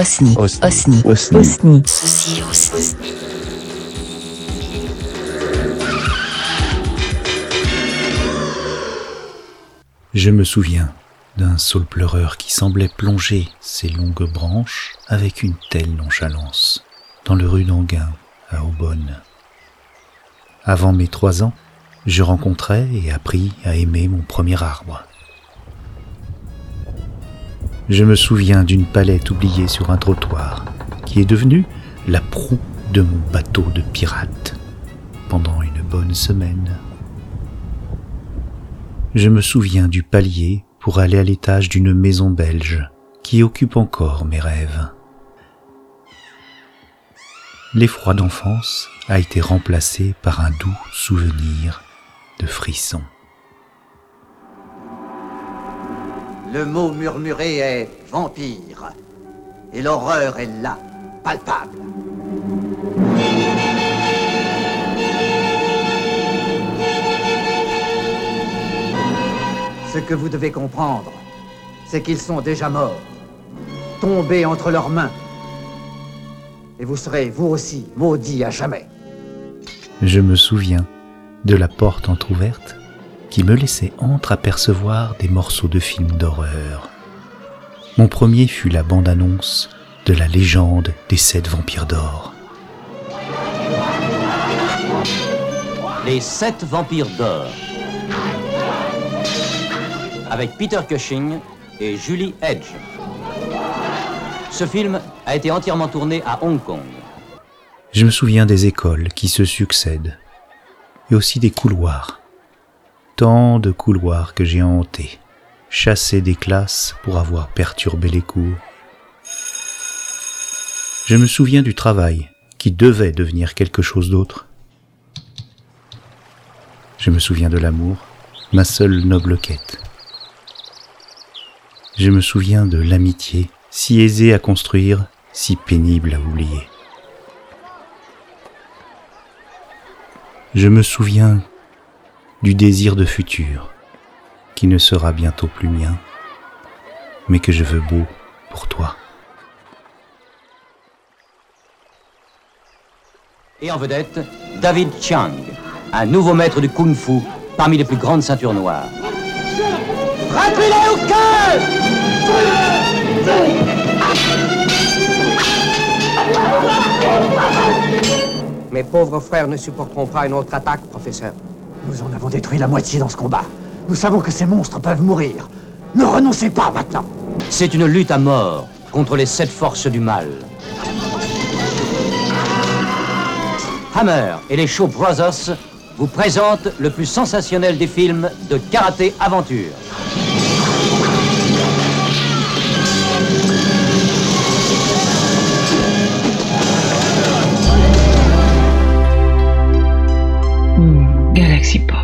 Osni. Osni. Osni. Osni. Osni. Ceci aussi. Je me souviens d'un saule pleureur qui semblait plonger ses longues branches avec une telle nonchalance dans le rue d'Anguin à Aubonne. Avant mes trois ans, je rencontrais et appris à aimer mon premier arbre. Je me souviens d'une palette oubliée sur un trottoir qui est devenue la proue de mon bateau de pirate pendant une bonne semaine. Je me souviens du palier pour aller à l'étage d'une maison belge qui occupe encore mes rêves. L'effroi d'enfance a été remplacé par un doux souvenir de frisson. Le mot murmuré est vampire. Et l'horreur est là, palpable. Ce que vous devez comprendre, c'est qu'ils sont déjà morts, tombés entre leurs mains. Et vous serez, vous aussi, maudits à jamais. Je me souviens de la porte entr'ouverte qui me laissait entreapercevoir des morceaux de films d'horreur. Mon premier fut la bande-annonce de la légende des sept vampires d'or. Les sept vampires d'or. Avec Peter Cushing et Julie Edge. Ce film a été entièrement tourné à Hong Kong. Je me souviens des écoles qui se succèdent et aussi des couloirs. Tant de couloirs que j'ai hantés, chassés des classes pour avoir perturbé les cours. Je me souviens du travail qui devait devenir quelque chose d'autre. Je me souviens de l'amour, ma seule noble quête. Je me souviens de l'amitié, si aisée à construire, si pénible à oublier. Je me souviens du désir de futur, qui ne sera bientôt plus mien, mais que je veux beau pour toi. Et en vedette, David Chiang, un nouveau maître du Kung Fu parmi les plus grandes ceintures noires. Frappez-les au cœur Mes pauvres frères ne supporteront pas une autre attaque, professeur. Nous en avons détruit la moitié dans ce combat. Nous savons que ces monstres peuvent mourir. Ne renoncez pas maintenant. C'est une lutte à mort contre les sept forces du mal. Hammer et les Shaw Brothers vous présentent le plus sensationnel des films de karaté aventure. Galaxy Pop.